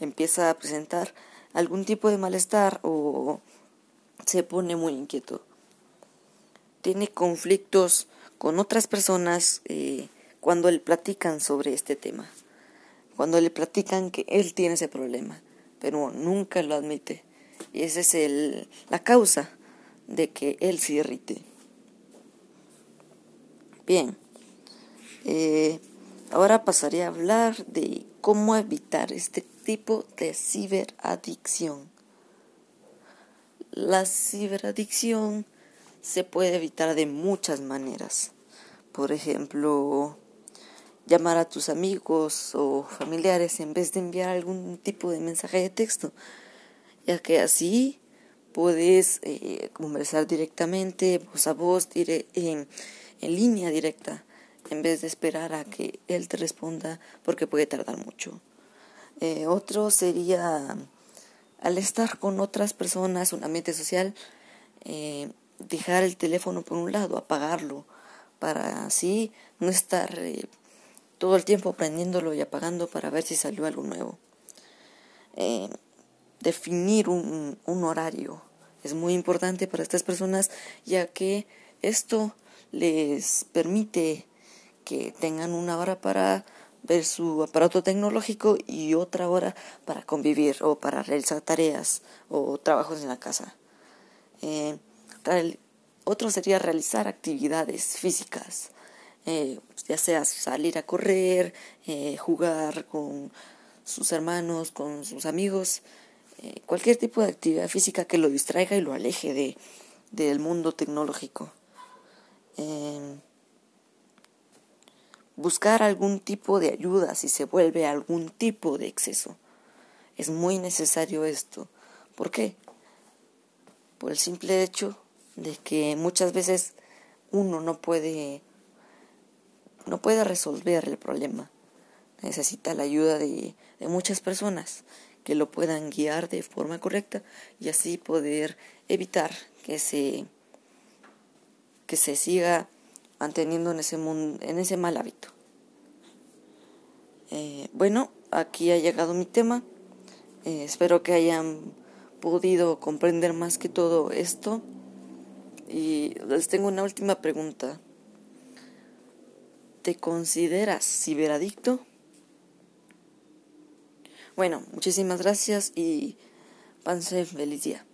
empieza a presentar algún tipo de malestar o se pone muy inquieto. Tiene conflictos con otras personas eh, cuando le platican sobre este tema, cuando le platican que él tiene ese problema, pero nunca lo admite. Y esa es el, la causa de que él se irrite. Bien, eh, ahora pasaré a hablar de cómo evitar este tipo de ciberadicción. La ciberadicción se puede evitar de muchas maneras. Por ejemplo, llamar a tus amigos o familiares en vez de enviar algún tipo de mensaje de texto, ya que así puedes eh, conversar directamente, voz a voz, en, en línea directa, en vez de esperar a que él te responda porque puede tardar mucho. Eh, otro sería, al estar con otras personas, un ambiente social, eh, dejar el teléfono por un lado, apagarlo, para así no estar todo el tiempo prendiéndolo y apagando para ver si salió algo nuevo. Eh, definir un, un horario es muy importante para estas personas ya que esto les permite que tengan una hora para ver su aparato tecnológico y otra hora para convivir o para realizar tareas o trabajos en la casa. Eh, otro sería realizar actividades físicas eh, ya sea salir a correr, eh, jugar con sus hermanos, con sus amigos, eh, cualquier tipo de actividad física que lo distraiga y lo aleje de, del mundo tecnológico. Buscar algún tipo de ayuda si se vuelve algún tipo de exceso. Es muy necesario esto. ¿Por qué? Por el simple hecho de que muchas veces uno no puede no puede resolver el problema. Necesita la ayuda de, muchas personas que lo puedan guiar de forma correcta y así poder evitar que se que se siga manteniendo en ese en ese mal hábito. Eh, bueno, aquí ha llegado mi tema. Eh, espero que hayan podido comprender más que todo esto. Y les tengo una última pregunta. ¿Te consideras ciberadicto? Bueno, muchísimas gracias y panse feliz día.